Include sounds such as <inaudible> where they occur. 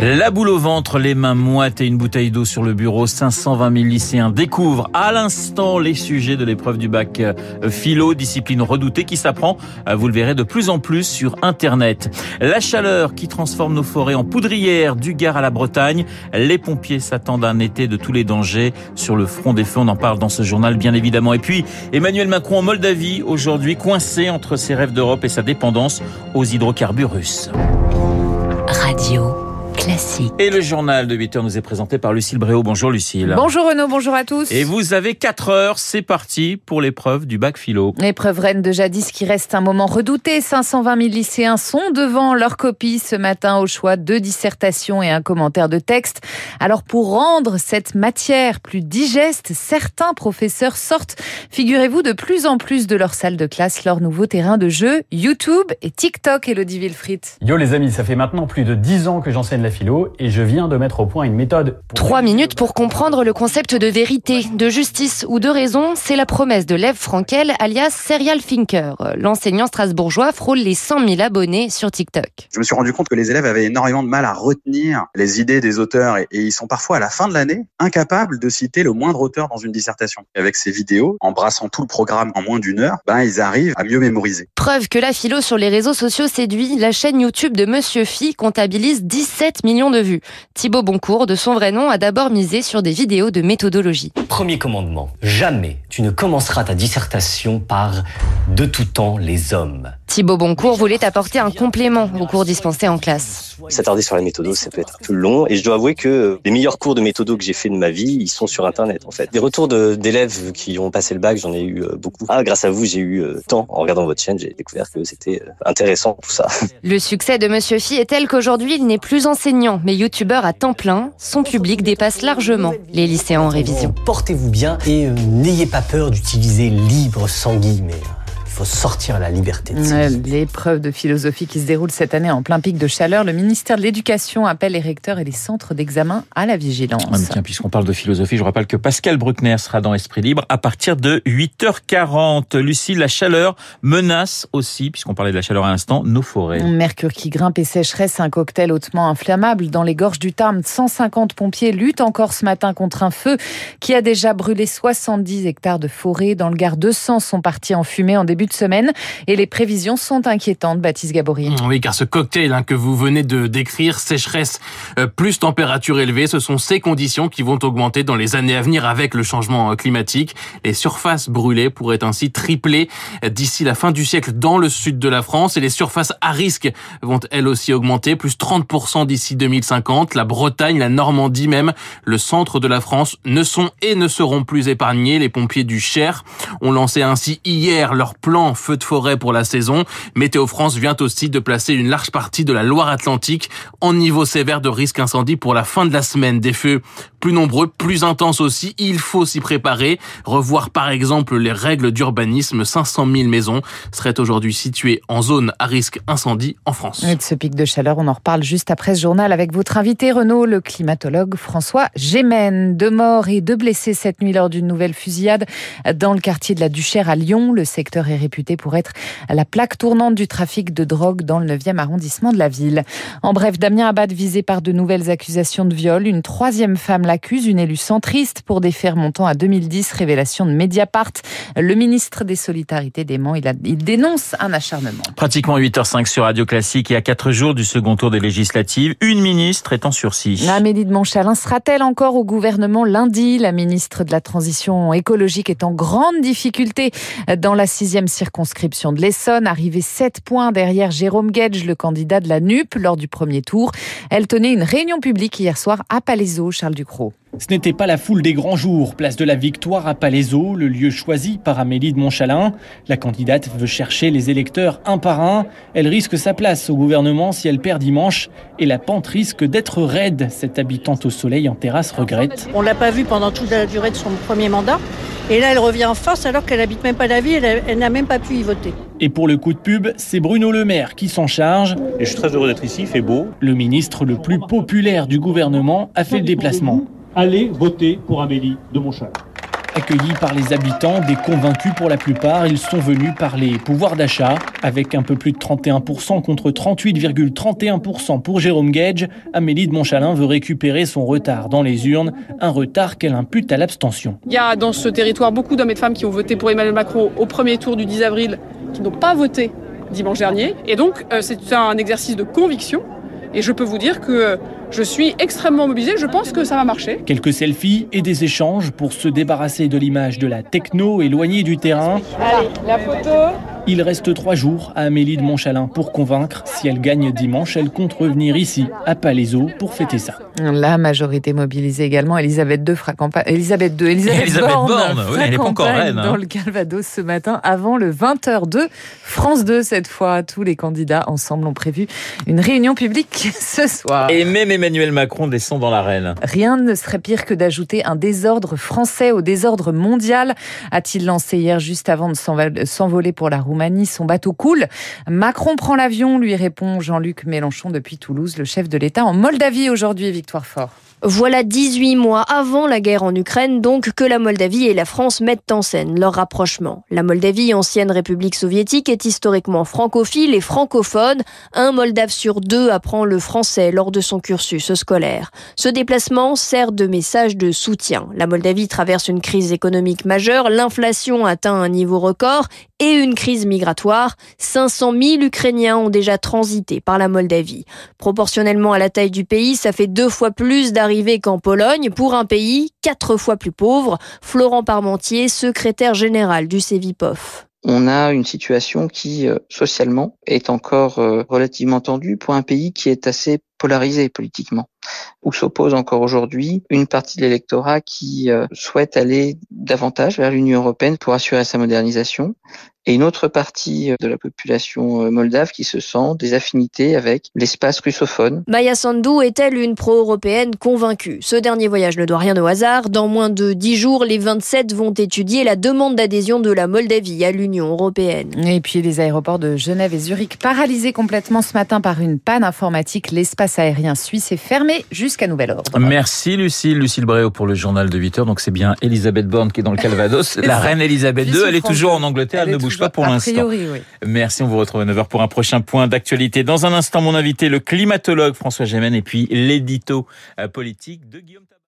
La boule au ventre, les mains moites et une bouteille d'eau sur le bureau. 520 000 lycéens découvrent à l'instant les sujets de l'épreuve du bac euh, philo, discipline redoutée qui s'apprend, euh, vous le verrez de plus en plus sur Internet. La chaleur qui transforme nos forêts en poudrières du Gard à la Bretagne. Les pompiers s'attendent à un été de tous les dangers sur le front des feux. On en parle dans ce journal, bien évidemment. Et puis, Emmanuel Macron en Moldavie, aujourd'hui coincé entre ses rêves d'Europe et sa dépendance aux hydrocarbures russes. Radio Classique. Et le journal de 8 heures nous est présenté par Lucille Bréau. Bonjour Lucille. Bonjour Renaud, bonjour à tous. Et vous avez 4 heures, c'est parti pour l'épreuve du bac philo. L'épreuve reine de jadis qui reste un moment redouté. 520 000 lycéens sont devant leur copie ce matin au choix de dissertations et un commentaire de texte. Alors pour rendre cette matière plus digeste, certains professeurs sortent, figurez-vous, de plus en plus de leur salle de classe, leur nouveau terrain de jeu, YouTube et TikTok, Elodie Wilfried. Yo les amis, ça fait maintenant plus de 10 ans que j'enseigne la philo et je viens de mettre au point une méthode. Trois minutes pour comprendre le concept de vérité, de justice ou de raison, c'est la promesse de Lev Frankel, alias Serial Thinker. L'enseignant strasbourgeois frôle les 100 000 abonnés sur TikTok. Je me suis rendu compte que les élèves avaient énormément de mal à retenir les idées des auteurs et, et ils sont parfois à la fin de l'année incapables de citer le moindre auteur dans une dissertation. Avec ces vidéos, en brassant tout le programme en moins d'une heure, ben ils arrivent à mieux mémoriser. Preuve que la philo sur les réseaux sociaux séduit, la chaîne YouTube de Monsieur Phi comptabilise 17 millions de vues. Thibaut Boncourt, de son vrai nom, a d'abord misé sur des vidéos de méthodologie. Premier commandement, jamais tu ne commenceras ta dissertation par de tout temps les hommes. Thibaut Boncourt voulait apporter un complément aux cours dispensés en classe. S'attarder sur la méthode, ça peut être un peu long. Et je dois avouer que les meilleurs cours de méthodo que j'ai fait de ma vie, ils sont sur Internet, en fait. Des retours d'élèves qui ont passé le bac, j'en ai eu euh, beaucoup. Ah, grâce à vous, j'ai eu euh, temps. En regardant votre chaîne, j'ai découvert que c'était euh, intéressant, tout ça. <laughs> Le succès de Monsieur Phi est tel qu'aujourd'hui, il n'est plus enseignant, mais youtubeur à temps plein. Son public dépasse largement les lycéens en révision. Portez-vous bien et euh, n'ayez pas peur d'utiliser libre sans guillemets. Il faut sortir la liberté de L'épreuve de philosophie qui se déroule cette année en plein pic de chaleur, le ministère de l'Éducation appelle les recteurs et les centres d'examen à la vigilance. Ah, tiens, puisqu'on parle de philosophie, je rappelle que Pascal Bruckner sera dans Esprit Libre à partir de 8h40. Lucie, la chaleur menace aussi, puisqu'on parlait de la chaleur à l'instant, nos forêts. Mercure qui grimpe et sécheresse, un cocktail hautement inflammable dans les gorges du Tarn. 150 pompiers luttent encore ce matin contre un feu qui a déjà brûlé 70 hectares de forêt. Dans le Gard, 200 sont partis en fumée en début de semaine et les prévisions sont inquiétantes, Baptiste Gabory. Oui, car ce cocktail hein, que vous venez de décrire, sécheresse euh, plus température élevée, ce sont ces conditions qui vont augmenter dans les années à venir avec le changement euh, climatique. Les surfaces brûlées pourraient ainsi tripler euh, d'ici la fin du siècle dans le sud de la France et les surfaces à risque vont elles aussi augmenter, plus 30% d'ici 2050. La Bretagne, la Normandie même, le centre de la France ne sont et ne seront plus épargnés. Les pompiers du Cher ont lancé ainsi hier leur plan feu de forêt pour la saison. Météo France vient aussi de placer une large partie de la Loire-Atlantique en niveau sévère de risque incendie pour la fin de la semaine. Des feux plus nombreux, plus intenses aussi. Il faut s'y préparer. Revoir par exemple les règles d'urbanisme. 500 000 maisons seraient aujourd'hui situées en zone à risque incendie en France. Et de ce pic de chaleur, on en reparle juste après ce journal avec votre invité Renaud, le climatologue François Gémen. Deux morts et deux blessés cette nuit lors d'une nouvelle fusillade dans le quartier de la Duchère à Lyon. Le secteur est réputé pour être la plaque tournante du trafic de drogue dans le 9e arrondissement de la ville. En bref, Damien Abad visé par de nouvelles accusations de viol. Une troisième femme l'accuse, une élue centriste pour des faits remontant à 2010, révélation de Mediapart. Le ministre des Solidarités dément, il, a, il dénonce un acharnement. Pratiquement 8h05 sur Radio Classique et à 4 jours du second tour des législatives, une ministre est en sursis. Amélie de Montchalin sera-t-elle encore au gouvernement lundi? La ministre de la Transition écologique est en grande difficulté dans la sixième circonscription de l'Essonne, arrivée 7 points derrière Jérôme Guedge, le candidat de la NUP, lors du premier tour. Elle tenait une réunion publique hier soir à Palaiseau, Charles Ducrot. Ce n'était pas la foule des grands jours, place de la Victoire à Palaiseau, le lieu choisi par Amélie de Montchalin. La candidate veut chercher les électeurs un par un. Elle risque sa place au gouvernement si elle perd dimanche. Et la pente risque d'être raide, cette habitante au soleil en terrasse regrette. On l'a pas vue pendant toute la durée de son premier mandat. Et là, elle revient en force alors qu'elle habite même pas la ville, elle, elle n'a même pas pu y voter. Et pour le coup de pub, c'est Bruno Le Maire qui s'en charge. Et je suis très heureux d'être ici, il fait beau. Le ministre le plus populaire du gouvernement a fait le déplacement. Allez voter pour Amélie de Montchalin. Accueillis par les habitants, des convaincus pour la plupart, ils sont venus parler pouvoir d'achat. Avec un peu plus de 31% contre 38,31% pour Jérôme Gage, Amélie de Montchalin veut récupérer son retard dans les urnes, un retard qu'elle impute à l'abstention. Il y a dans ce territoire beaucoup d'hommes et de femmes qui ont voté pour Emmanuel Macron au premier tour du 10 avril, qui n'ont pas voté dimanche dernier. Et donc, euh, c'est un exercice de conviction. Et je peux vous dire que je suis extrêmement mobilisée, je pense que ça va marcher. Quelques selfies et des échanges pour se débarrasser de l'image de la techno éloignée du terrain. Allez, la photo. Il reste trois jours à Amélie de Montchalin pour convaincre. Si elle gagne dimanche, elle compte revenir ici, à Palaiseau, pour fêter ça. La majorité mobilisée également. Elisabeth II fera campagne. Elisabeth II, Elisabeth, <laughs> Elisabeth Borne, Borne, oui, elle est pas encore reine, hein. Dans le Calvados ce matin, avant le 20h2. France 2, cette fois. Tous les candidats ensemble ont prévu une réunion publique <laughs> ce soir. Et même Emmanuel Macron descend dans l'arène. Rien ne serait pire que d'ajouter un désordre français au désordre mondial, a-t-il lancé hier juste avant de s'envoler pour la Roumanie. Son bateau coule. Macron prend l'avion, lui répond Jean-Luc Mélenchon depuis Toulouse, le chef de l'État en Moldavie aujourd'hui, Victoire Fort. Voilà 18 mois avant la guerre en Ukraine, donc, que la Moldavie et la France mettent en scène leur rapprochement. La Moldavie, ancienne république soviétique, est historiquement francophile et francophone. Un Moldave sur deux apprend le français lors de son cursus scolaire. Ce déplacement sert de message de soutien. La Moldavie traverse une crise économique majeure, l'inflation atteint un niveau record et une crise migratoire. 500 000 Ukrainiens ont déjà transité par la Moldavie. Proportionnellement à la taille du pays, ça fait deux fois plus d'arrivées qu'en Pologne pour un pays quatre fois plus pauvre. Florent Parmentier, secrétaire général du CEVIPOF. on a une situation qui, euh, socialement, est encore euh, relativement tendue pour un pays qui est assez polarisé politiquement, où s'oppose encore aujourd'hui une partie de l'électorat qui euh, souhaite aller davantage vers l'Union européenne pour assurer sa modernisation, et une autre partie euh, de la population euh, moldave qui se sent des affinités avec l'espace russophone. Maya Sandu est-elle une pro-européenne convaincue? Ce dernier voyage ne doit rien au hasard. Dans moins de dix jours, les 27 vont étudier la demande d'adhésion de la Moldavie à l'Union européenne. Et puis les aéroports de Genève et Zurich paralysés complètement ce matin par une panne informatique. L'espace aérien suisse est fermé jusqu'à nouvel ordre. Merci Lucille, Lucille Bréau pour le journal de 8 heures. Donc c'est bien Elisabeth Borne qui est dans le Calvados. <laughs> La reine Elisabeth II, elle est toujours en Angleterre, elle, Elle ne bouge pas pour a l'instant. oui. Merci, on vous retrouve à 9h pour un prochain point d'actualité. Dans un instant, mon invité, le climatologue François Gémen et puis l'édito euh, politique de Guillaume.